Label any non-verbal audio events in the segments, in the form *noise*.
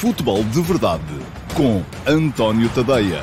Futebol de Verdade com António Tadeia.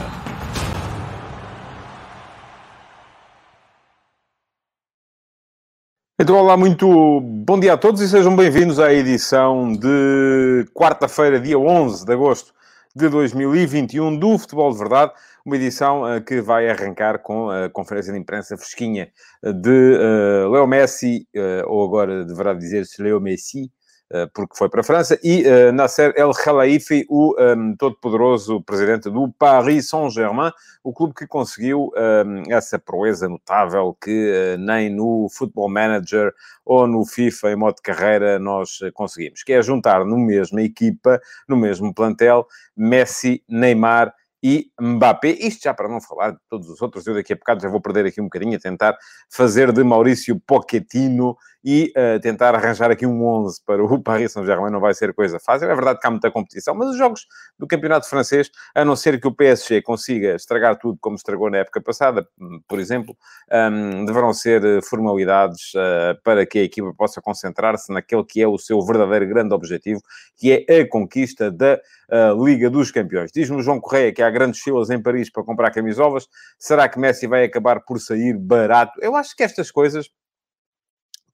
Então, olá, muito bom dia a todos e sejam bem-vindos à edição de quarta-feira, dia 11 de agosto de 2021 do Futebol de Verdade, uma edição uh, que vai arrancar com a conferência de imprensa fresquinha de uh, Leo Messi, uh, ou agora deverá dizer-se Leo Messi, eh, porque foi para a França, e uh, Nasser El Khelaifi, o um, ehm, todo-poderoso presidente do Paris Saint-Germain, o clube que conseguiu um, ehm, essa proeza notável que uh, nem no Football Manager ou no FIFA em modo de carreira nós conseguimos, que é juntar no mesma equipa, no mesmo plantel, Messi, Neymar e Mbappé. Isto já para não falar de todos os outros, eu daqui a bocado já vou perder aqui um bocadinho a tentar fazer de Maurício Pochettino e uh, tentar arranjar aqui um 11 para o *laughs* Paris Saint-Germain não vai ser coisa fácil. É verdade que há muita competição, mas os jogos do campeonato francês, a não ser que o PSG consiga estragar tudo como estragou na época passada, por exemplo, um, deverão ser eh, formalidades uh, para que a equipa possa concentrar-se naquele que é o seu verdadeiro grande objetivo, que é a conquista da uh, Liga dos Campeões. Diz-me João Correia que há grandes filas em Paris para comprar camisolas. Será que Messi vai acabar por sair barato? Eu acho que estas coisas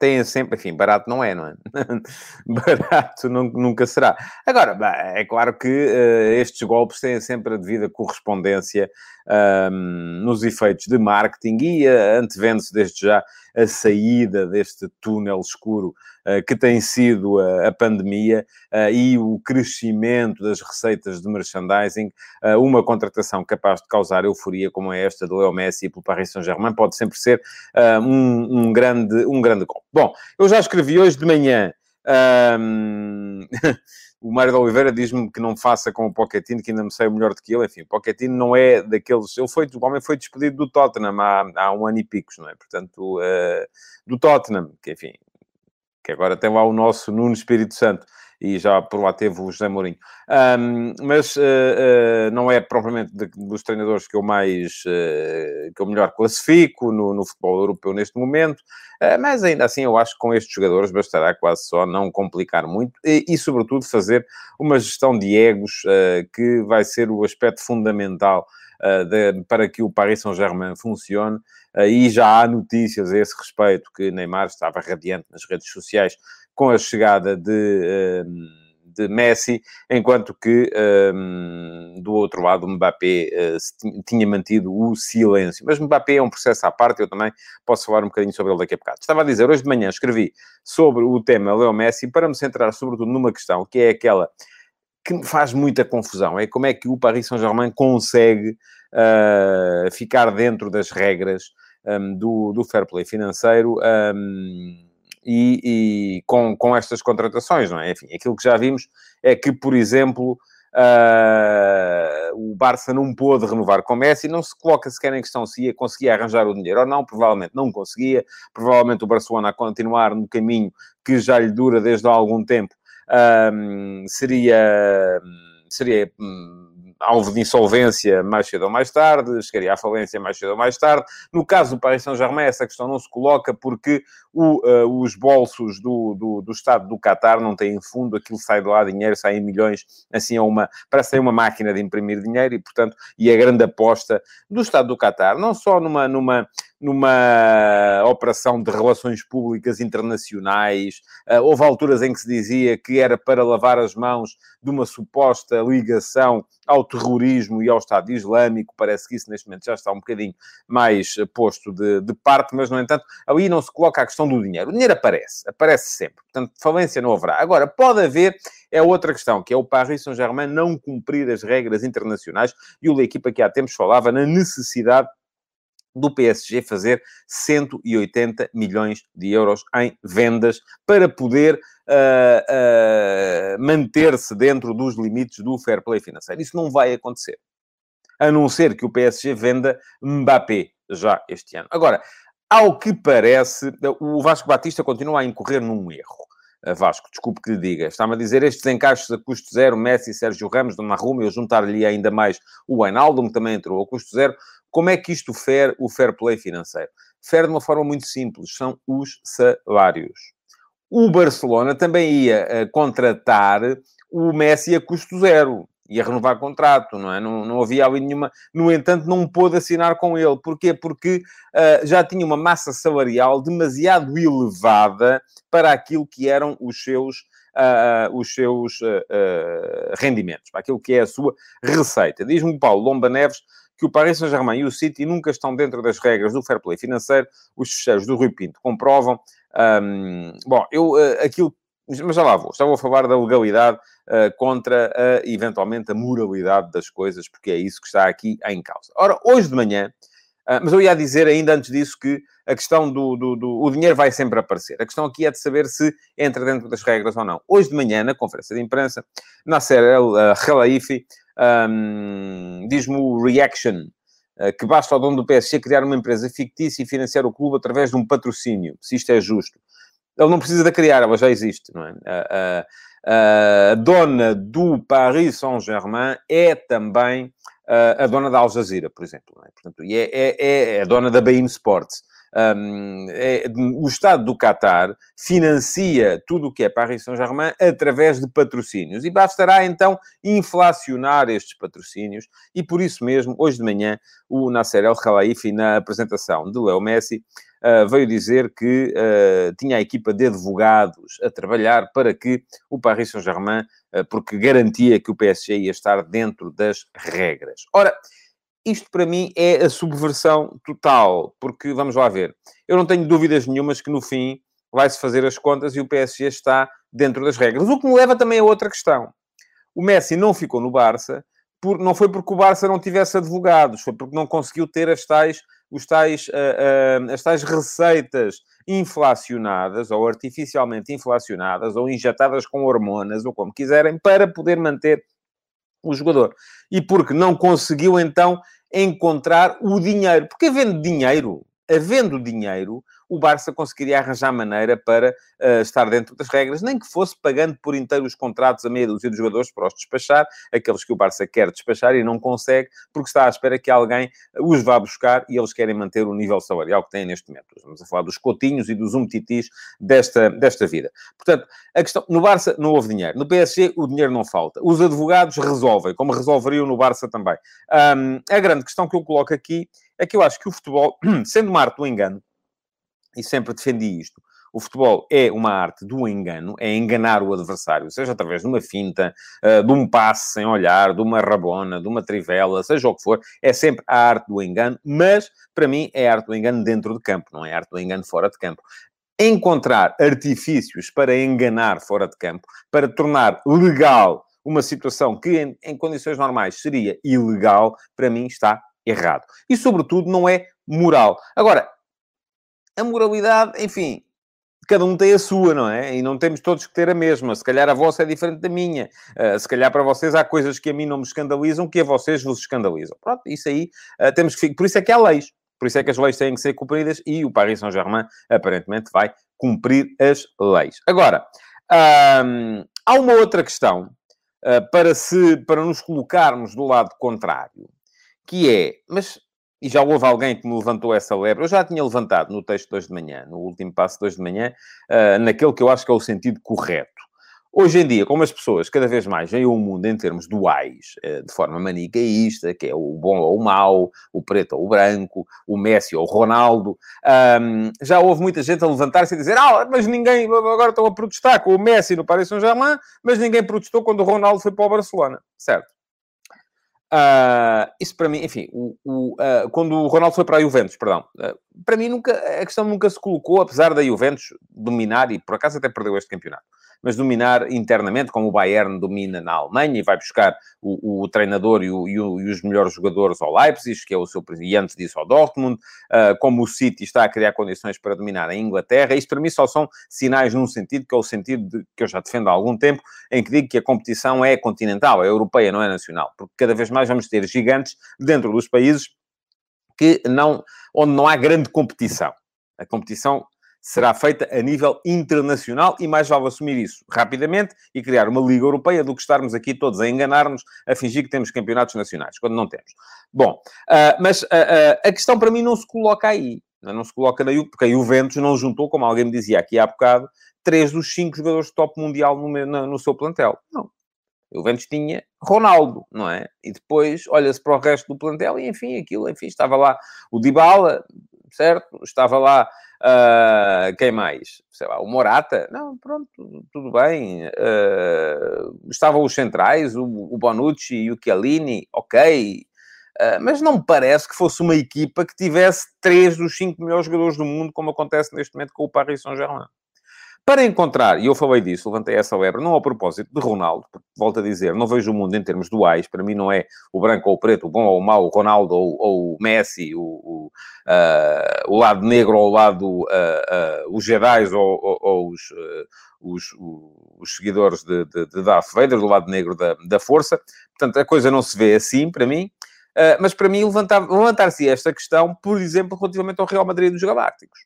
têm sempre, enfim, barato não é, não é? *laughs* barato nunca será. Agora, é claro que uh, estes golpes têm sempre a devida correspondência um, nos efeitos de marketing e uh, antevendo-se desde já a saída deste túnel escuro uh, que tem sido a, pandemia uh, e o crescimento das receitas de merchandising, uh, uma contratação capaz de causar euforia como é esta do Leo Messi pelo Paris Saint-Germain pode sempre ser um, um, grande, um grande golpe. Bom, eu já escrevi hoje de manhã um... *laughs* o Mário de Oliveira diz-me que não faça com o Pochettino, que ainda me sei melhor do que ele. Enfim, o Pochettino não é daqueles... Ele foi, o homem foi despedido do Tottenham há, há um ano e picos, não é? Portanto, uh, do Tottenham, que enfim, que agora tem lá o nosso Nuno Espírito Santo e já por lá teve o José Mourinho. Um, mas uh, uh, não é propriamente de, dos treinadores que eu mais, uh, que eu melhor classifico no, no futebol europeu neste momento, mas ainda assim eu acho que com estes jogadores bastará quase só não complicar muito e, e sobretudo, fazer uma gestão de egos que vai ser o aspecto fundamental de, para que o Paris Saint-Germain funcione. e já há notícias a esse respeito que Neymar estava radiante nas redes sociais com a chegada de, ehm, de Messi, enquanto que um, ehm, do outro lado Mbappé uh, tinha mantido o silêncio. Mas Mbappé é um processo à parte, eu também posso falar um bocadinho sobre ele daqui a bocado. Estava a dizer, hoje de manhã escrevi sobre o tema Leo Messi para me centrar sobretudo numa questão, que é aquela que me faz muita confusão, é como é que o Paris Saint-Germain consegue uh, ficar dentro das regras um, do, do fair play financeiro e, e com, com estas contratações, não é? Enfim, aquilo que já vimos é que, por exemplo, Uh, o Barça não pôde renovar com Messi, não se coloca sequer em questão se ia conseguir arranjar o dinheiro ou não, provavelmente não conseguia, provavelmente o Barcelona a continuar no caminho que já lhe dura desde há algum tempo, uh, seria, seria um, alvo de insolvência mais cedo ou mais tarde, chegaria à falência mais cedo ou mais tarde. No caso do Paris Saint-Germain, essa questão não se coloca porque o, uh, os bolsos do, do, do, Estado do Qatar não têm fundo, aquilo sai de lá dinheiro, sai em milhões, assim é uma, parece ser uma máquina de imprimir dinheiro e, portanto, e a grande aposta do Estado do Qatar, não só numa, numa, numa operação de relações públicas internacionais. Uh, houve alturas em que se dizia que era para lavar as mãos de uma suposta ligação ao terrorismo e ao Estado Islâmico. Parece que isso neste momento já está um bocadinho mais posto de, de parte, mas, no entanto, aí não se coloca a questão do dinheiro. O dinheiro aparece, aparece sempre. Portanto, falência não haverá. Agora, pode haver, é outra questão, que é o Paris Saint-Germain não cumprir as regras internacionais. E o equipa que há tempos falava na necessidade do PSG fazer 180 milhões de euros em vendas para poder uh, uh, manter-se dentro dos limites do fair play financeiro. Isso não vai acontecer. A não ser que o PSG venda Mbappé já este ano. Agora, ao que parece, o Vasco Batista continua a incorrer num erro. Vasco, desculpe que lhe diga. Está-me a dizer estes encaixes a custo zero, Messi, Sérgio Ramos, Donnarumma, eu juntar-lhe ainda mais o Wijnaldum, que também entrou a custo zero. Como é que isto fere o fair play financeiro? Fere de uma forma muito simples, são os salários. o Barcelona também ia contratar o Messi a custo zero ia renovar contrato, não é? Não, não havia ali nenhuma. No entanto, não pôde assinar com ele. Porquê? Porque uh, já tinha uma massa salarial demasiado elevada para aquilo que eram os seus. Uh, os seus uh, rendimentos, para aquilo que é a sua receita. Diz-me o Paulo Lomba Neves que o Paris Saint-Germain e o City nunca estão dentro das regras do fair play financeiro. Os fecheiros do Rui Pinto comprovam. Um, bom, eu, aquilo mas já lá vou. Já vou falar da legalidade uh, contra, eventualmente, a moralidade das coisas, porque é isso que está aqui em causa. Ora, hoje de manhã, uh, mas eu ia dizer ainda antes disso que a questão do, do, do, O dinheiro vai sempre aparecer. A questão aqui é de saber se entra dentro das regras ou não. Hoje de manhã, na conferência de imprensa, Nasser El uh, Khelaifi um, diz-me o Reaction, que basta ao dono do PSG criar uma empresa fictícia e financiar o clube através de um patrocínio, se isto é justo. Ele não precisa de criar, ela já existe, não é? A, a, a dona do Paris Saint-Germain é também a, a, dona da Al Jazeera, por exemplo. É? Portanto, e é, é, é a dona da Bein Sports. Um, é, o Estado do Qatar financia tudo o que é Paris Saint-Germain através de patrocínios e bastará então inflacionar estes patrocínios e por isso mesmo, hoje de manhã, o Nasser El Khelaifi, na apresentação de Leo Messi, uh, veio dizer que uh, tinha a equipa de advogados a trabalhar para que o Paris Saint-Germain, uh, porque garantia que o PSG ia estar dentro das regras. Ora, isto para mim é a subversão total, porque vamos lá ver. Eu não tenho dúvidas nenhumas que no fim vai-se fazer as contas e o PSG está dentro das regras. O que me leva também a outra questão. O Messi não ficou no Barça, por, não foi porque o Barça não tivesse advogados, foi porque não conseguiu ter as tais os tais, uh, uh, as tais receitas inflacionadas ou artificialmente inflacionadas ou injetadas com hormonas ou como quiserem para poder manter o jogador. E porque não conseguiu então encontrar o dinheiro. Porque havendo dinheiro, havendo dinheiro, o Barça conseguiria arranjar maneira para uh, estar dentro das regras, nem que fosse pagando por inteiro os contratos a meia dúzia de jogadores para os despachar, aqueles que o Barça quer despachar e não consegue, porque está à espera que alguém os vá buscar e eles querem manter o nível salarial que têm neste momento. Estamos a falar dos cotinhos e dos umtitis desta, desta vida. Portanto, a questão, no Barça não houve dinheiro. No PSG o dinheiro não falta. Os advogados resolvem, como resolveriam no Barça também. Um, a grande questão que eu coloco aqui é que eu acho que o futebol, *clears throat* sendo uma arte do engano, e sempre defendi isto. O futebol é uma arte do engano, é enganar o adversário, seja através de uma finta, uh, de um passe sem olhar, de uma rabona, de uma trivela, seja o que for, é sempre a arte do engano, mas para mim é a arte do engano dentro de campo, não é a arte do engano fora de campo. Encontrar artifícios para enganar fora de campo, para tornar legal uma situação que em, em condições normais seria ilegal, para mim está errado. E, sobretudo, não é moral. Agora, a moralidade, enfim, cada um tem a sua, não é? E não temos todos que ter a mesma. Se calhar a vossa é diferente da minha. Uh, se calhar para vocês há coisas que a mim não me escandalizam que a vocês vos escandalizam. Pronto, isso aí uh, temos que... Por isso é que há leis. Por isso é que as leis têm que ser cumpridas e o Paris Saint-Germain aparentemente vai cumprir as leis. Agora, há uma outra questão uh, para, se, para nos colocarmos do lado contrário, que é, mas e já houve alguém que me levantou essa lebre. Eu já tinha levantado no texto de hoje de manhã, no último passo de hoje de manhã, uh, naquele que eu acho que é o sentido correto. Hoje em dia, como as pessoas cada vez mais veem o mundo em termos duais, uh, de forma manicaísta, que é o bom ou o mau, o preto ou o branco, o Messi ou o Ronaldo, já houve muita gente a levantar-se e dizer ah, mas ninguém, agora estão a protestar com o Messi no Paris Saint-Germain, mas ninguém protestou quando o Ronaldo foi para o Barcelona. Certo. Uh, isso para mim, enfim, o, o, uh, quando o Ronaldo foi para a Juventus, perdão, uh, para mim nunca, a questão nunca se colocou, apesar da Juventus dominar, e por acaso até perdeu este campeonato, mas dominar internamente, como o Bayern domina na Alemanha e vai buscar o, o treinador e, o, e, e, os melhores jogadores ao Leipzig, que é o seu e antes disso ao Dortmund, uh, como o City está a criar condições para dominar a Inglaterra. Isto para mim só são sinais num sentido, que é o sentido de, que eu já defendo há algum tempo, em que digo que a competição é continental, é europeia, não é nacional, porque cada vez mais vamos ter gigantes dentro dos países que não, onde não há grande competição. A competição será feita a nível internacional e mais vale assumir isso rapidamente e criar uma Liga Europeia do que estarmos aqui todos a enganar-nos, a fingir que temos campeonatos nacionais, quando não temos. Bom, uh, mas uh, uh, a questão para mim não se coloca aí. Não se coloca Juventus, porque a Juventus não juntou, como alguém me dizia aqui há bocado, três dos cinco jogadores de top mundial no, no, no seu plantel. Não. O Juventus tinha Ronaldo, não é? E depois olha-se para o resto do plantel e, enfim, aquilo, enfim, estava lá o Dybala, certo? Estava lá uh, quem mais? Sei lá, o Morata? Não, pronto, tudo bem. Uh, estavam os centrais, o, o Bonucci e o Chiellini, ok. Uh, mas não me parece que fosse uma equipa que tivesse três dos cinco melhores jogadores do mundo, como acontece neste momento com o Paris Saint-Germain. Para encontrar, e eu falei disso, levantei essa lebre, não a propósito de Ronaldo, porque, volto a dizer, não vejo o mundo em termos duais, para mim não é o branco ou o preto, o bom ou o mau, o Ronaldo ou, ou o Messi, o, o, o, lado negro ou o lado, uh, uh, os Jedi ou, ou, ou os, os, os, seguidores de, de, de, Darth Vader, do lado negro da, da força. Portanto, a coisa não se vê assim, para mim. mas para mim levantar-se levantar esta questão, por exemplo, relativamente ao Real Madrid dos Galácticos.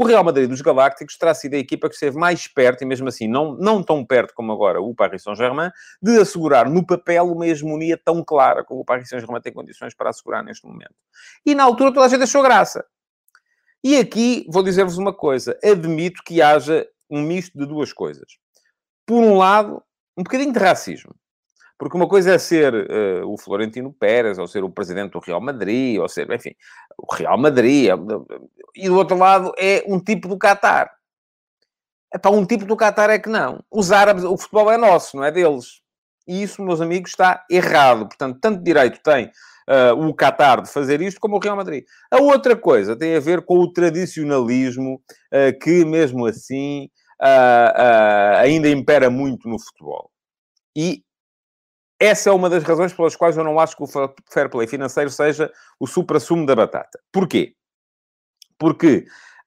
O Real Madrid dos Galácticos terá sido a equipa que esteve mais perto, e mesmo assim não, não tão perto como agora o Paris Saint-Germain, de assegurar no papel uma hegemonia tão clara como o Paris Saint-Germain tem condições para assegurar neste momento. E na altura toda a gente achou graça. E aqui vou dizer-vos uma coisa: admito que haja um misto de duas coisas. Por um lado, um bocadinho de racismo. Porque uma coisa é ser uh, o Florentino Pérez, ou ser o presidente do Real Madrid, ou ser, enfim, o Real Madrid. E do outro lado é um tipo do Qatar. Para um tipo do Qatar é que não. Os árabes, o futebol é nosso, não é deles. E isso, meus amigos, está errado. Portanto, tanto direito tem uh, o Qatar de fazer isto como o Real Madrid. A outra coisa tem a ver com o tradicionalismo uh, que, mesmo assim, uh, ainda impera muito no futebol. E essa é uma das razões pelas quais eu não acho que o fair play financeiro seja o supra-sumo da batata. Porquê? Porque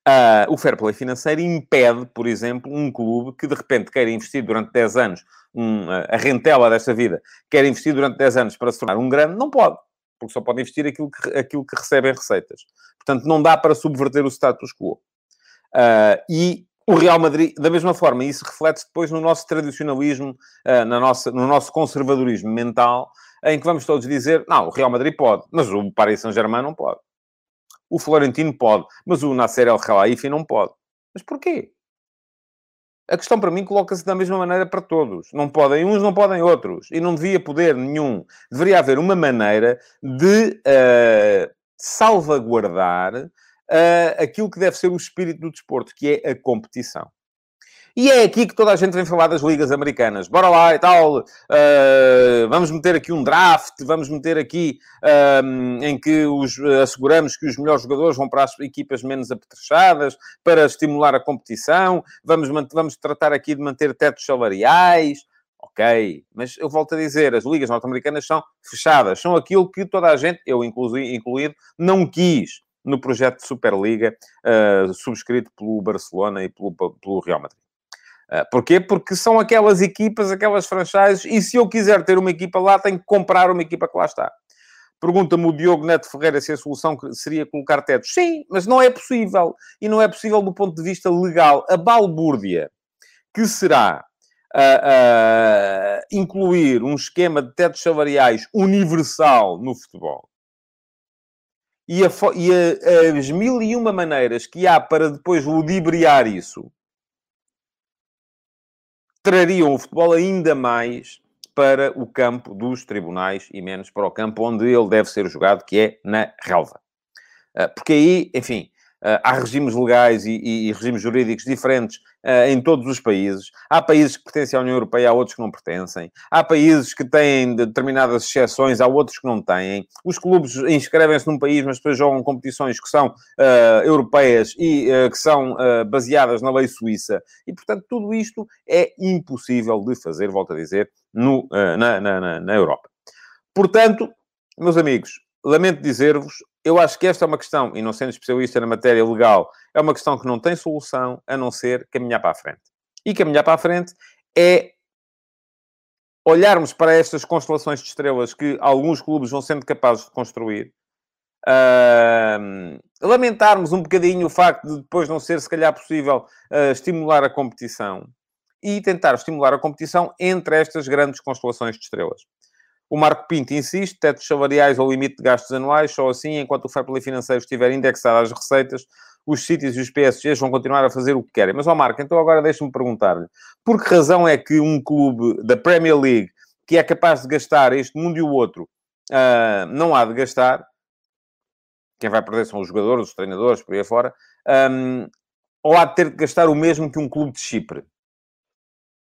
uh, o fair play financeiro impede, por exemplo, um clube que de repente queira investir durante 10 anos, um, a rentela desta vida, quer investir durante 10 anos para se tornar um grande, não pode. Porque só pode investir aquilo que, aquilo que recebe em receitas. Portanto, não dá para subverter o status quo. Uh, e o Real Madrid, da mesma forma, isso reflete-se depois no nosso tradicionalismo, uh, na nossa, no nosso conservadorismo mental, em que vamos todos dizer, não, o Real Madrid pode, mas o Paris Saint-Germain não pode. O Florentino pode, mas o Nasser El Khelaifi não pode. Mas porquê? A questão para mim coloca-se da mesma maneira para todos. Não podem uns, não podem outros. E não devia poder nenhum. Deveria haver uma maneira de uh, salvaguardar uh, aquilo que deve ser o espírito do desporto, que é a competição. E é aqui que toda a gente vem falar das ligas americanas. Bora lá e tal, uh, vamos meter aqui um draft, vamos meter aqui uh, em que os, asseguramos que os melhores jogadores vão para as equipas menos apetrechadas, para estimular a competição, vamos, vamos tratar aqui de manter tetos salariais. Ok, mas eu volto a dizer, as ligas norte-americanas são fechadas, são aquilo que toda a gente, eu incluído, não quis no projeto de Superliga uh, subscrito pelo Barcelona e pelo, pelo Real Madrid. Uh, porquê? Porque são aquelas equipas, aquelas franchises, e se eu quiser ter uma equipa lá, tenho que comprar uma equipa que lá está. Pergunta-me o Diogo Neto Ferreira se a solução seria colocar tetos. Sim, mas não é possível. E não é possível do ponto de vista legal. A balbúrdia que será uh, uh, incluir um esquema de tetos salariais universal no futebol e, a, e a, as mil e uma maneiras que há para depois ludibriar isso trariam o futebol ainda mais para o campo dos tribunais e menos para o campo onde ele deve ser jogado, que é na relva. Ah, porque aí, enfim, ah, há regimes legais e, e, e regimes jurídicos diferentes uh, em todos os países. Há países que pertencem à União Europeia, há outros que não pertencem. Há países que têm determinadas exceções, há outros que não têm. Os clubes inscrevem-se num país, mas depois jogam competições que são uh, europeias e uh, que são baseadas na lei suíça. E, portanto, tudo isto é impossível de fazer, volto a dizer, no, na, na, na Europa. Portanto, meus amigos, lamento dizer-vos, eu acho que esta é uma questão, e não sendo especialista na matéria legal, é uma questão que não tem solução a não ser caminhar para a frente. E caminhar para a frente é olharmos para estas constelações de estrelas que alguns clubes vão sendo capazes de construir, uh, lamentarmos um bocadinho o facto de depois não ser, se calhar, possível uh, estimular a competição e tentar estimular a competição entre estas grandes constelações de estrelas. O Marco Pinto insiste, tetos salariais ou limite de gastos anuais, só assim, enquanto o fair play financeiro estiver indexado às receitas, os sítios e os PSGs vão continuar a fazer o que querem. Mas, ó Marco, então agora deixa-me perguntar-lhe, por que razão é que um clube da Premier League, que é capaz de gastar este mundo e o outro, uh, não há de gastar, quem vai perder são os jogadores, os treinadores, por aí afora, um, ou há de ter de gastar o mesmo que um clube de Chipre?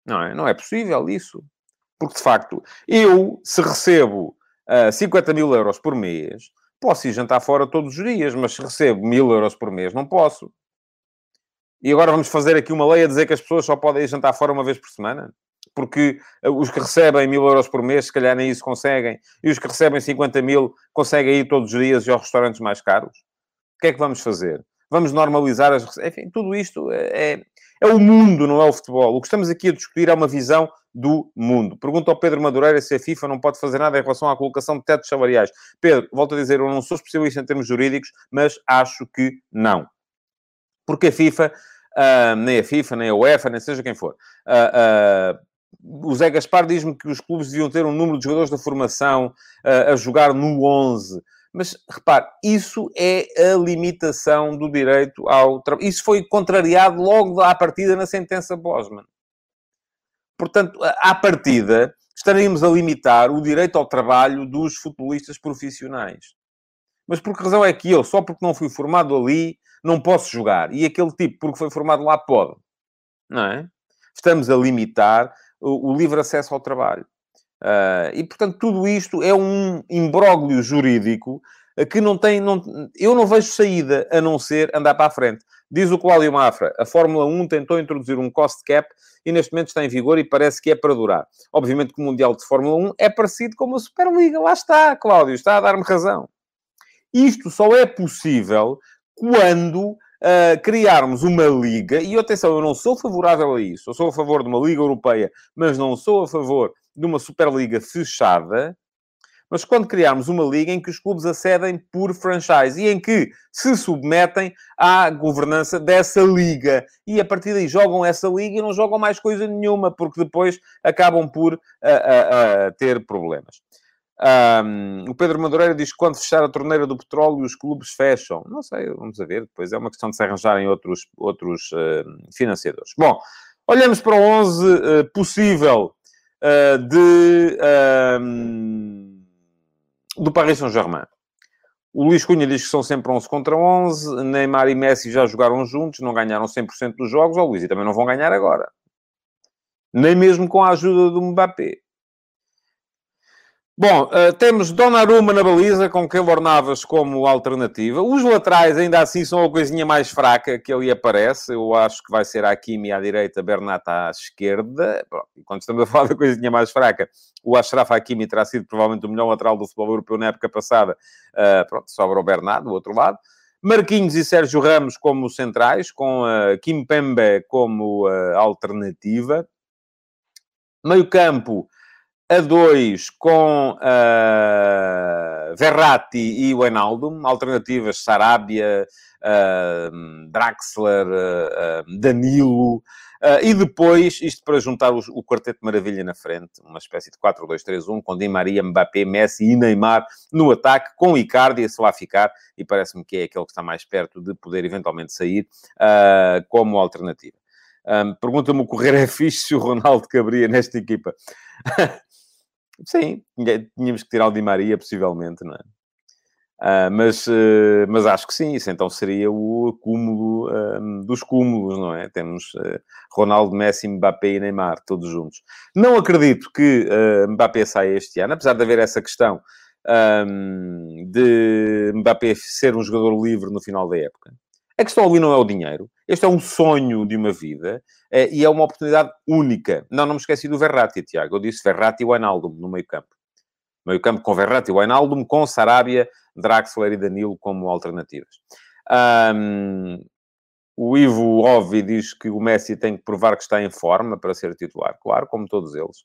Não é? Não é possível isso. Porque, de facto, eu, se recebo uh, ah, 50 mil euros por mês, posso ir jantar fora todos os dias, mas se recebo mil euros por mês, não posso. E agora vamos fazer aqui uma lei a dizer que as pessoas só podem ir jantar fora uma vez por semana? Porque ah, os que recebem mil euros por mês, se calhar nem isso conseguem, e os que recebem 50 mil conseguem ir todos os dias e aos restaurantes mais caros? O que é que vamos fazer? Vamos normalizar as... Enfim, tudo isto é, é o mundo, não é o futebol. O que estamos aqui a discutir é uma visão do mundo. Pergunta ao Pedro Madureira se a FIFA não pode fazer nada em relação à colocação de tetos salariais. Pedro, volto a dizer, eu não sou especialista em termos jurídicos, mas acho que não. Porque a FIFA, uh, nem a FIFA, nem a UEFA, nem seja quem for, uh, uh, o Zé Gaspar diz-me que os clubes deviam ter um número de jogadores da formação a jogar no 11. Mas repare, isso é a limitação do direito ao trabalho. Isso foi contrariado logo à partida na sentença Bosman. Portanto, à partida, estaríamos a limitar o direito ao trabalho dos futebolistas profissionais. Mas por que razão é que eu, só porque não fui formado ali, não posso jogar? E aquele tipo, porque foi formado lá, pode? Não é? Estamos a limitar o, o livre acesso ao trabalho. Uh, e, portanto, tudo isto é um imbróglio jurídico que não tem... Não, eu não vejo saída a não ser andar para a frente. Diz o Cláudio Mafra, a Fórmula 1 tentou introduzir um cost cap e neste momento está em vigor e parece que é para durar. Obviamente que o Mundial de Fórmula 1 é parecido com a Superliga. Lá está, Cláudio, está a dar-me razão. Isto só é possível quando uh, criarmos uma liga, e atenção, eu não sou favorável a isso, eu sou a favor de uma liga europeia, mas não sou a favor de uma Superliga fechada, mas quando criarmos uma liga em que os clubes acedem por franchise e em que se submetem à governança dessa liga e a partir daí jogam essa liga e não jogam mais coisa nenhuma, porque depois acabam por ter problemas. Um, o Pedro Madureira diz que quando fechar a torneira do petróleo os clubes fecham. Não sei, vamos ver. Depois é uma questão de se arranjarem outros, outros financiadores. Bom, olhamos para o 11 possível de do Paris Saint-Germain. O Luís Cunha diz que são sempre 11 contra 11. Neymar e Messi já jogaram juntos, não ganharam 100% dos jogos. Ó, Luís, e também não vão ganhar agora. Nem mesmo com a ajuda do Mbappé. Bom, uh, temos Donnarumma na baliza, com Keylor Navas como alternativa. Os laterais, ainda assim, são a coisinha mais fraca que ali aparece. Eu acho que vai ser a Hakimi à direita, Bernat à esquerda. Bom, quando estamos a *laughs* falar da coisinha mais fraca, o Ashraf Hakimi terá sido provavelmente o melhor lateral do futebol europeu na época passada. Uh, pronto, sobra o Bernat, do outro lado. Marquinhos e Sérgio Ramos como centrais, com uh, Kim Pembe como uh, alternativa. Meio campo, a dois com uh, Verratti e Enaldo, alternativas Sarabia, uh, Draxler, uh, Danilo, e depois, isto para juntar o, o quarteto maravilha na frente, uma espécie de 4-2-3-1, com Di Maria, Mbappé, Messi e Neymar no ataque, com Icardi se lá ficar, e parece-me que é aquele que está mais perto de poder eventualmente sair como alternativa. Um, Pergunta-me o correr é fixe se o Ronaldo caberia nesta equipa. *laughs* Sim, tínhamos que tirar o Di Maria, possivelmente, não é? Uh, mas, uh, mas acho que sim, isso então seria o cúmulo uh, dos cúmulos, não é? Temos Ronaldo, Messi, Mbappé e Neymar, todos juntos. Não acredito que Mbappé saia este ano, apesar de haver essa questão um, de Mbappé ser um jogador livre no final da época. A questão ali não é o dinheiro. Este é um sonho de uma vida eh, e é uma oportunidade única. Não, não me esqueci do Verratti, Tiago. Eu disse Verratti e Wijnaldum no meio campo. Meio campo com Verratti e Wijnaldum, com Sarabia, Draxler e Danilo como alternativas. Um, o Ivo Ovi diz que o Messi tem que provar que está em forma para ser titular. Claro, como todos eles.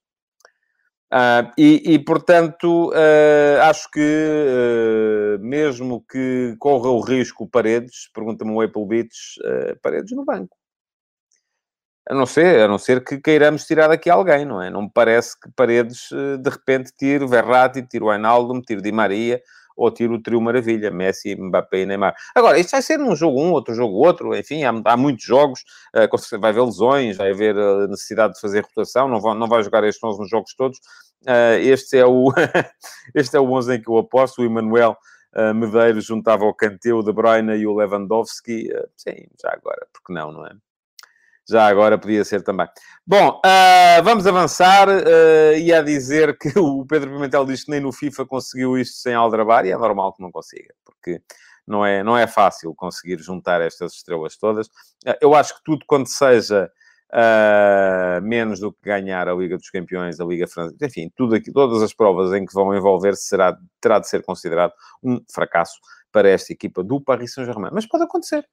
Uh, e, e, portanto, uh, acho que, uh, mesmo que corra o risco Paredes, pergunta-me o Apple Beats, Paredes no banco. A não ser, a não ser que queiramos tirar daqui alguém, não é? Não me parece que Paredes, de repente, tire Verratti, tire o Ainaldo, tire Di Maria, ou tiro o trio maravilha, Messi, Mbappé e Neymar. Agora, isto vai ser num jogo um, outro jogo outro, enfim, há, há muitos jogos, uh, vai haver lesões, vai haver a necessidade de fazer rotação, não vai, não vai jogar estes 11 nos jogos todos. Uh, este, é o, *laughs* este é o 11 em que eu aposto, o Emanuel uh, Medeiros juntava o Kanté, o De Bruyne e o Lewandowski. sim, já agora, porque não, não é? Já agora podia ser também. Bom, uh, vamos avançar. Uh, ia dizer que *laughs* o Pedro Pimentel diz que nem no FIFA conseguiu isto sem Aldrabar, e é normal que não consiga, porque não é, não é fácil conseguir juntar estas estrelas todas. Uh, eu acho que tudo quando seja uh, menos do que ganhar a Liga dos Campeões, a Liga Francesa, enfim, tudo aqui, todas as provas em que vão envolver-se será, terá de ser considerado um fracasso para esta equipa do Paris Saint-Germain. Mas pode acontecer.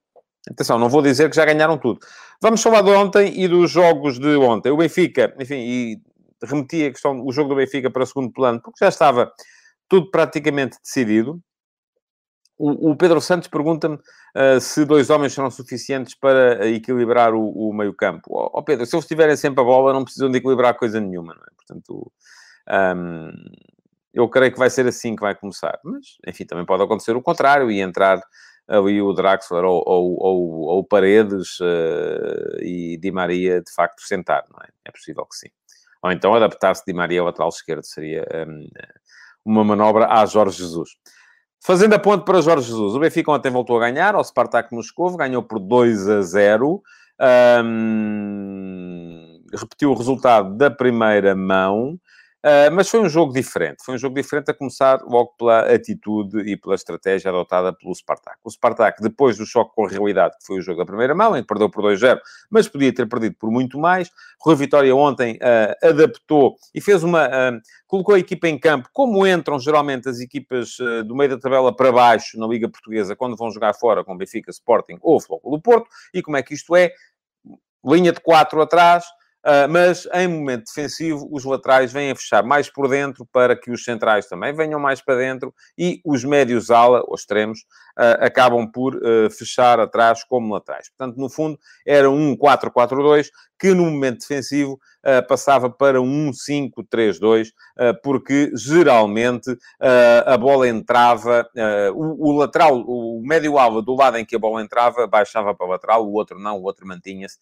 Atenção, não vou dizer que já ganharam tudo. Vamos falar de ontem e dos jogos de ontem. O Benfica, enfim, e remeti a questão, o jogo do Benfica para segundo plano, porque já estava tudo praticamente decidido. O, o Pedro Santos pergunta-me uh, se dois homens serão suficientes para equilibrar o, o meio-campo. Ó oh, oh, Pedro, se eles tiverem sempre a bola, não precisam de equilibrar coisa nenhuma, não é? Portanto, um, eu creio que vai ser assim que vai começar. Mas, enfim, também pode acontecer o contrário e entrar ali o Draxler ou, ou, ou, ou Paredes uh, e Di Maria de facto sentar, não é? É possível que sim. Ou então adaptar-se Di Maria ao lateral esquerdo, seria um, uma manobra a Jorge Jesus. Fazendo a ponte para Jorge Jesus, o Benfica ontem voltou a ganhar ao Spartak Moscou, ganhou por 2 a 0. Um, repetiu o resultado da primeira mão. Uh, mas foi um jogo diferente. Foi um jogo diferente a começar logo pela atitude e pela estratégia adotada pelo Spartak. O Spartak, depois do choque com a realidade, que foi o jogo da primeira mão, em que perdeu por 2-0, mas podia ter perdido por muito mais. Rui Vitória ontem uh, adaptou e fez uma... Uh, colocou a equipa em campo, como entram geralmente as equipas do meio da tabela para baixo na Liga Portuguesa, quando vão jogar fora com Benfica, Sporting ou do Porto, e como é que isto é? Linha de 4 atrás, mas em momento defensivo, os laterais vêm a fechar mais por dentro para que os centrais também venham mais para dentro e os médios ala, ou extremos, uh, acabam por uh, fechar atrás como laterais. Portanto, no fundo, era um 4-4-2 que no momento defensivo passava para um 5-3-2, porque geralmente a bola entrava, o, o, lateral, o médio ala do lado em que a bola entrava, baixava para o lateral, o outro não, o outro mantinha-se.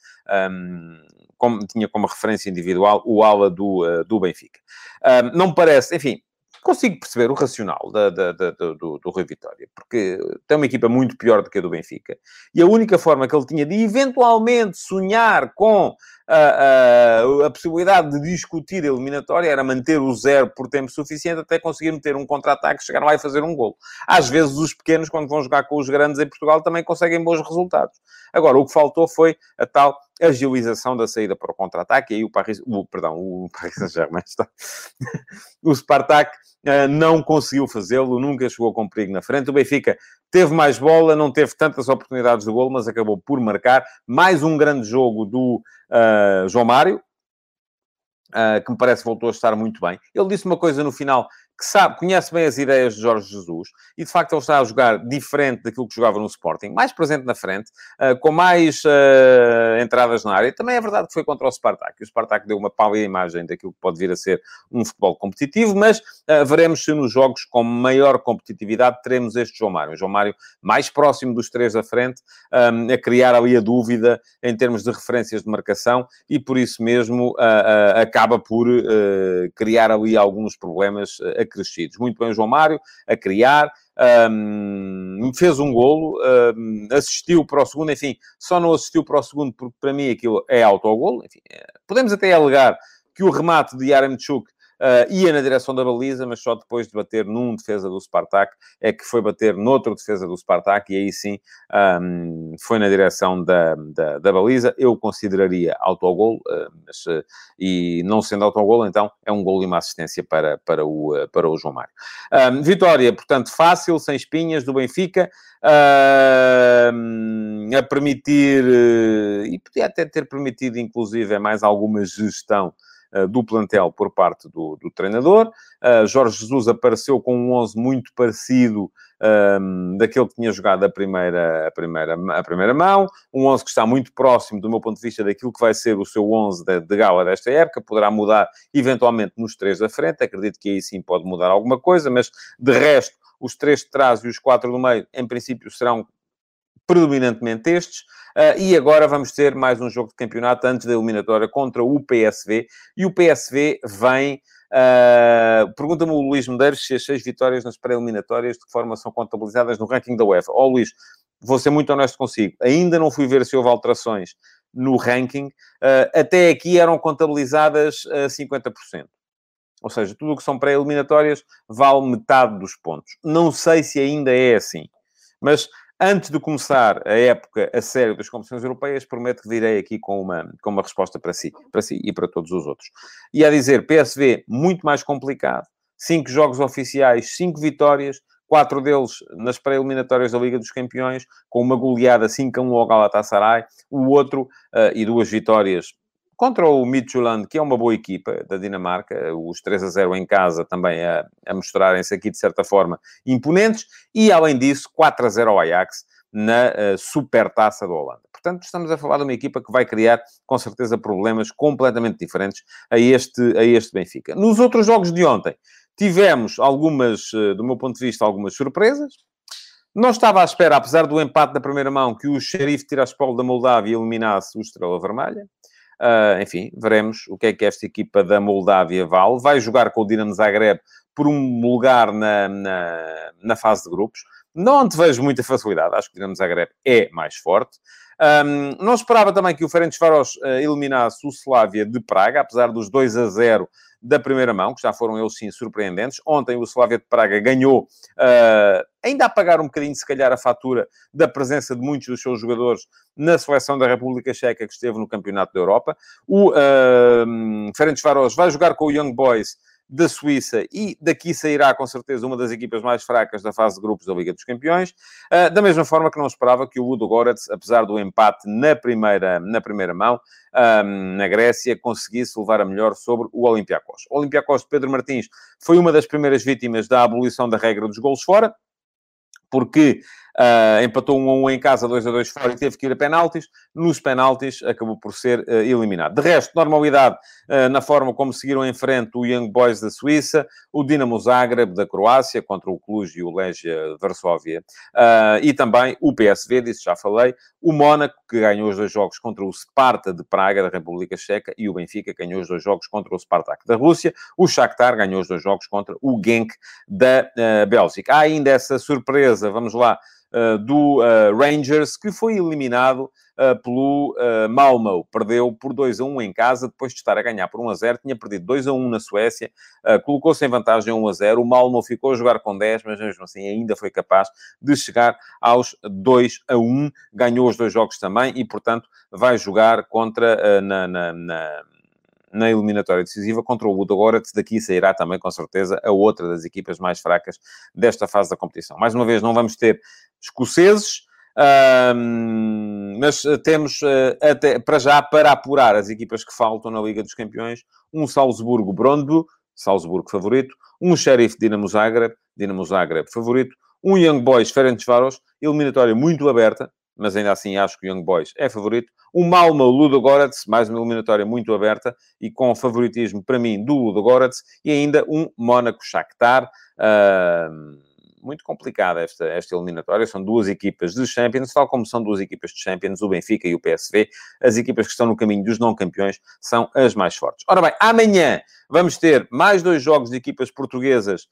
Como, tinha como referência individual o ala do, uh, do Benfica. Não me parece, enfim, consigo perceber o racional da, da, da, do, do Rui Vitória, porque tem uma equipa muito pior do que a do Benfica. E a única forma que ele tinha de eventualmente sonhar com a, a, a possibilidade de discutir a eliminatória era manter o zero por tempo suficiente até conseguir meter um contra-ataque, chegar lá e fazer um gol. Às vezes os pequenos, quando vão jogar com os grandes em Portugal, também conseguem bons resultados. Agora, o que faltou foi a tal agilização da saída para o contra-ataque, e aí o Paris, o, perdão, o *laughs* Paris Saint-Germain está... o Spartak uh, não conseguiu fazê-lo, nunca chegou com perigo na frente. O Benfica teve mais bola, não teve tantas oportunidades de gol, mas acabou por marcar. Mais um grande jogo do uh, João Mário, uh, que me parece voltou a estar muito bem. Ele disse uma coisa no final que sabe, conhece bem as ideias de Jorge Jesus e de facto ele está a jogar diferente daquilo que jogava no Sporting, mais presente na frente, uh, com mais uh, entradas na área. Também é verdade que foi contra o Spartak. O Spartak deu uma pálida imagem daquilo que pode vir a ser um futebol competitivo, mas uh, veremos se nos jogos com maior competitividade teremos este João Mário. O João Mário mais próximo dos três da frente, um, a criar ali a dúvida em termos de referências de marcação e por isso mesmo acaba por criar ali alguns problemas acrescidos. Muito bem, João Mário, a criar, um, fez um golo, um, assistiu para o segundo, enfim, só não assistiu para o segundo porque para mim aquilo é autogolo, enfim, é, podemos até alegar que o remate de Yaramchuk Uh, ia na direção da baliza, mas só depois de bater num defesa do Spartak é que foi bater noutro defesa do Spartak e aí sim um, foi na direção da, da, da, baliza. Eu consideraria autogol, uh, mas, uh, e não sendo autogol, então é um gol e uma assistência para, para, o, para o João Mário. Um, vitória, portanto, fácil, sem espinhas, do Benfica. a permitir, e podia até ter permitido, inclusive, mais alguma gestão do plantel por parte do, do treinador. Jorge Jesus apareceu com um 11 muito parecido um, daquele que tinha jogado a primeira, a, primeira, a primeira mão, um 11 que está muito próximo, do meu ponto de vista, daquilo que vai ser o seu 11 de, de gala desta época, poderá mudar eventualmente nos três da frente, acredito que aí sim pode mudar alguma coisa, mas de resto, os três de trás e os quatro do meio, em princípio, serão predominantemente estes. Uh, e agora vamos ter mais um jogo de campeonato antes da eliminatória contra o PSV. E o PSV vem Uh, Pergunta-me o Luís Medeiros se as seis vitórias nas pré-eliminatórias de que forma são contabilizadas no ranking da UEFA. Ó oh, Luís, vou ser muito honesto consigo. Ainda não fui ver se houve alterações no ranking. Uh, até aqui eram contabilizadas a 50%. Ou seja, tudo o que são pré-eliminatórias vale metade dos pontos. Não sei se ainda é assim. Mas Antes de começar a época a sério das competições europeias, prometo que virei aqui com uma, com uma resposta para si, para si e para todos os outros. E a dizer, PSV, muito mais complicado. Cinco jogos oficiais, cinco vitórias, quatro deles nas pré-eliminatórias da Liga dos Campeões, com uma goleada 5 a 1 ao Galatasaray, o outro, uh, e duas vitórias contra o Midtjylland, que é uma boa equipa da Dinamarca, os 3 a 0 em casa também a, a mostrarem-se aqui, de certa forma, imponentes, e além disso, 4 a 0 ao Ajax na uh, Supertaça da Holanda. Portanto, estamos a falar de uma equipa que vai criar, com certeza, problemas completamente diferentes a este, a este Benfica. Nos outros jogos de ontem, tivemos algumas, uh, do meu ponto de vista, algumas surpresas. Não estava à espera, apesar do empate da primeira mão, que o Sheriff Tiraspol da Moldávia eliminasse o Estrela Vermelha. Uh, enfim, veremos o que é que esta equipa da Moldávia vale. Vai jogar com o Dinamo Zagreb por um lugar na, na, na fase de grupos. Não te vejo muita facilidade. Acho que o Dinamo Zagreb é mais forte. Um, não esperava também que o Ferencváros uh, eliminasse o Slavia de Praga, apesar dos 2 a 0 da primeira mão, que já foram eles sim surpreendentes. Ontem o Slavia de Praga ganhou, uh, ainda a pagar um bocadinho, se calhar, a fatura da presença de muitos dos seus jogadores na seleção da República Checa que esteve no Campeonato da Europa. O uh, Ferencváros vai jogar com o Young Boys da Suíça e daqui sairá com certeza uma das equipas mais fracas da fase de grupos da Liga dos Campeões, uh, da mesma forma que não esperava que o Ludo Goretz, apesar do empate na primeira, na primeira mão, na Grécia, conseguisse levar a melhor sobre o Olympiacos. O Olympiacos de Pedro Martins foi uma das primeiras vítimas da abolição da regra dos golos fora, porque Uh, empatou 1 a 1 em casa, 2 a 2 fora e teve que ir a penaltis. Nos penaltis acabou por ser uh, eliminado. De resto, normalidade uh, na forma como seguiram em frente o Young Boys da Suíça, o Dinamo Zagreb da Croácia contra o Cluj e o Legia Varsóvia e também o PSV, disse já falei, o Mónaco que ganhou os dois jogos contra o Sparta de Praga da República Checa e o Benfica ganhou os dois jogos contra o Spartak da Rússia. O Shakhtar ganhou os dois jogos contra o Genk da Bélgica. Há ainda essa surpresa, vamos lá, do uh, Rangers, que foi eliminado uh, pelo Malmo. Perdeu por 2 a 1 em casa, depois de estar a ganhar por 1 a 0. Tinha perdido 2 a 1 na Suécia, colocou-se em vantagem 1 a 0. O Malmo ficou a jogar com 10, mas mesmo assim ainda foi capaz de chegar aos 2 a 1. Ganhou os dois jogos também e, portanto, vai jogar contra na, na, na na eliminatória decisiva contra o Ludogorets. Daqui sairá também, com certeza, a outra das equipas mais fracas desta fase da competição. Mais uma vez, não vamos ter escoceses, mas temos uh, até para já, para apurar as equipas que faltam na Liga dos Campeões, um Salzburgo-Brondby, Salzburgo favorito, um Sheriff Dinamo Zagreb, Dinamo Zagreb favorito, um Young Boys Ferencváros, eliminatória muito aberta, mas ainda assim acho que o Young Boys é favorito. O Malmo Ludogorets, mais uma eliminatória muito aberta e com favoritismo para mim do Ludogorets. E ainda um Mónaco Shakhtar. Uh, muito complicada esta, esta eliminatória. São duas equipas de Champions, tal como são duas equipas de Champions, o Benfica e o PSV. As equipas que estão no caminho dos não-campeões são as mais fortes. Ora bem, amanhã vamos ter mais dois jogos de equipas portuguesas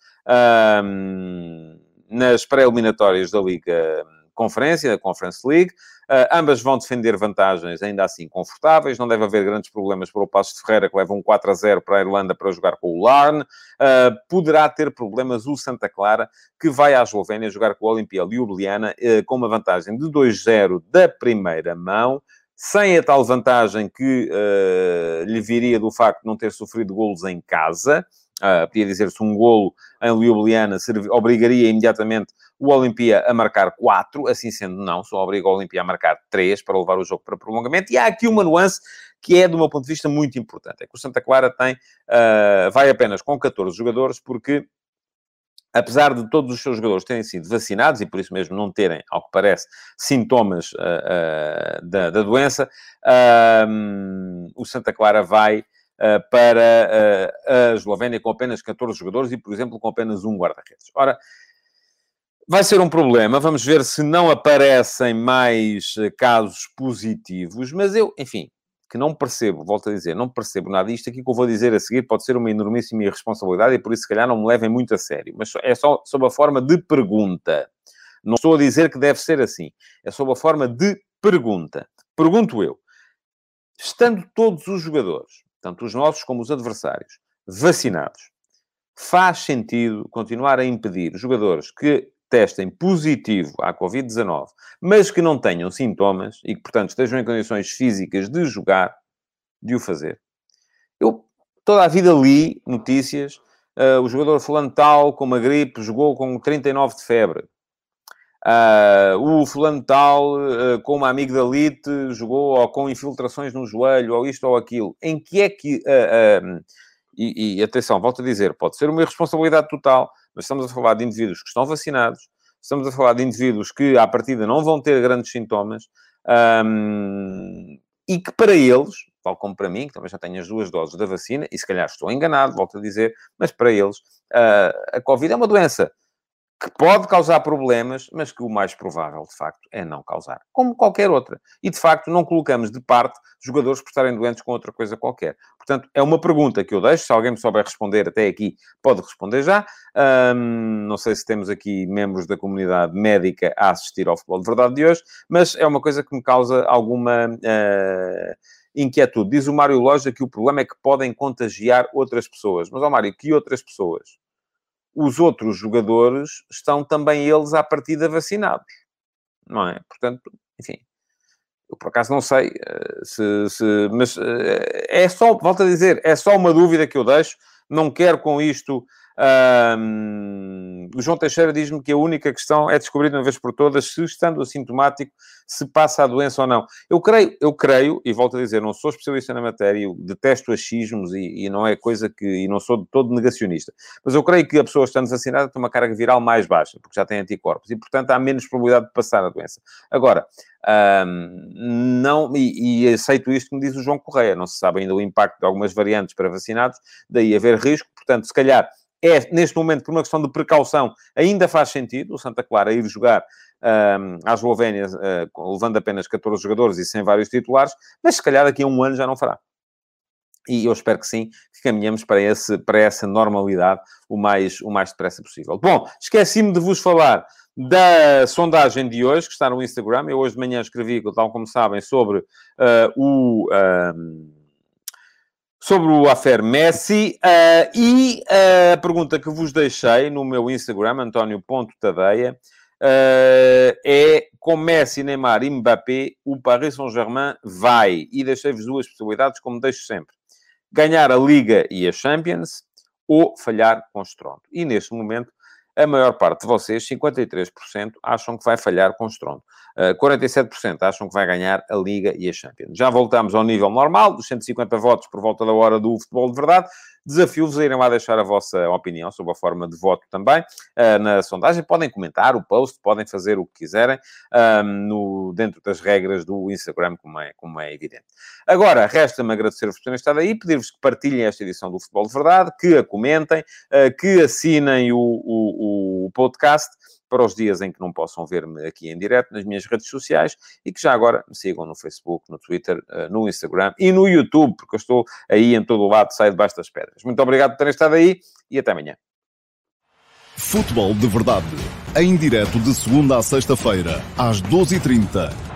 nas pré-eliminatórias da Liga Conferência, da Conference League. Uh, ambas vão defender vantagens ainda assim confortáveis. Não deve haver grandes problemas para o Passo de Ferreira, que leva um 4 a 0 para a Irlanda para jogar com o Larne. Uh, poderá ter problemas o Santa Clara, que vai à Eslovénia jogar com o Olimpia Ljubljana, uh, com uma vantagem de 2-0 da primeira mão sem a tal vantagem que uh, lhe viria do facto de não ter sofrido golos em casa, uh, podia dizer-se um golo em Ljubljana, obrigaria imediatamente o Olimpia a marcar 4, assim sendo não, só obriga o Olimpia a marcar 3 para levar o jogo para prolongamento. E há aqui uma nuance que é, do meu ponto de vista, muito importante. É que o Santa Clara tem, uh, vai apenas com 14 jogadores, porque apesar de todos os seus jogadores terem sido vacinados e por isso mesmo não terem, ao que parece, sintomas uh, uh, da, da, doença, uh, o Santa Clara vai para a Eslovénia com apenas 14 jogadores e, por exemplo, com apenas um guarda-redes. Ora, vai ser um problema. Vamos ver se não aparecem mais casos positivos, mas eu, enfim, que não percebo, volto a dizer, não percebo nada. Isto aqui que eu vou dizer a seguir pode ser uma enormíssima irresponsabilidade e por isso, se calhar, não me levem muito a sério. Mas é só sob a forma de pergunta. Não estou a dizer que deve ser assim. É sob a forma de pergunta. Pergunto eu. Estando todos os jogadores, tanto os nossos como os adversários, vacinados, faz sentido continuar a impedir jogadores que testem positivo à Covid-19, mas que não tenham sintomas e que, portanto, estejam em condições físicas de jogar, de o fazer. Eu toda a vida li notícias, uh, o jogador fulano tal, com uma gripe, jogou com 39 de febre. Uh, o fulano tal, uh, com uma amigdalite, jogou ou com infiltrações no joelho, ou isto ou aquilo. Em que é que... E, e, atenção, volto a dizer, pode ser uma irresponsabilidade total, mas estamos a falar de indivíduos que estão vacinados, estamos a falar de indivíduos que, à partida, não vão ter grandes sintomas um, e que, para eles, tal como para mim, que também já tenho as duas doses da vacina, e se calhar estou enganado, volto a dizer, mas para eles, uh, a Covid é uma doença que pode causar problemas, mas que o mais provável, de facto, é não causar, como qualquer outra. E, de facto, não colocamos de parte jogadores por estarem doentes com outra coisa qualquer. Portanto, é uma pergunta que eu deixo. Se alguém me souber responder até aqui, pode responder já. Não sei se temos aqui membros da comunidade médica a assistir ao futebol de verdade de hoje, mas é uma coisa que me causa alguma. Uh, inquietude. Diz o Mário Loja que o problema é que podem contagiar outras pessoas. Mas, ó Mário, que outras pessoas? Os outros jogadores estão também eles à partida vacinados, não é? Portanto, enfim, eu por acaso não sei eh, se, se mas eh, é só, volto a dizer, é só uma dúvida que eu deixo, não quero com isto um, o João Teixeira diz-me que a única questão é descobrir de uma vez por todas se, estando assintomático, se passa a doença ou não. Eu creio, eu creio, e volto a dizer, não sou especialista na matéria, detesto achismos e, e não é coisa que... e não sou de todo negacionista. Mas eu creio que a pessoa estando vacinada tem uma carga viral mais baixa, porque já tem anticorpos. E, portanto, há menos probabilidade de passar a doença. Agora, um, não, e, e, aceito isto que me diz o João Correia, não se sabe ainda o impacto de algumas variantes para vacinados, daí haver risco, portanto, se calhar é, neste momento, por uma questão de precaução, ainda faz sentido o Santa Clara ir jogar um, à Eslovénia, uh, levando apenas 14 jogadores e sem vários titulares, mas se calhar daqui a um ano já não fará. E eu espero que sim, que caminhemos para, esse, para essa normalidade o mais, o mais depressa possível. Bom, esqueci-me de vos falar da sondagem de hoje, que está no Instagram. Eu hoje de manhã escrevi, tal como sabem, sobre uh, o... sobre o Afer Messi uh, e uh, a pergunta que vos deixei no meu Instagram, António.tadeia, uh, é com Messi, Neymar e Mbappé, o Paris Saint-Germain vai. E deixei-vos duas possibilidades, como deixo sempre. Ganhar a Liga e a Champions ou falhar com o estrondo. E neste momento, a maior parte de vocês, 53%, acham que vai falhar com o estrondo. 47% eh, acham que vai ganhar a Liga e a Champions. Já voltamos ao nível normal, dos 150 votos por volta da hora do futebol de verdade. Desafio-vos a irem lá deixar a vossa opinião sobre a forma de voto também uh, na sondagem. Podem comentar o post, podem fazer o que quiserem um, no, dentro das regras do Instagram, como é, como é evidente. Agora, resta-me agradecer-vos por terem estado aí, pedir-vos que partilhem esta edição do Futebol de Verdade, que a comentem, uh, que assinem o, o, o podcast para os dias em que não possam ver-me aqui em direto nas minhas redes sociais e que já agora me sigam no Facebook, no Twitter, eh, no Instagram e no YouTube, porque eu estou aí em todo o lado, saio debaixo das pedras. Muito obrigado por terem estado aí e até amanhã. Futebol de Verdade, em direto de segunda a sexta-feira, às 12h30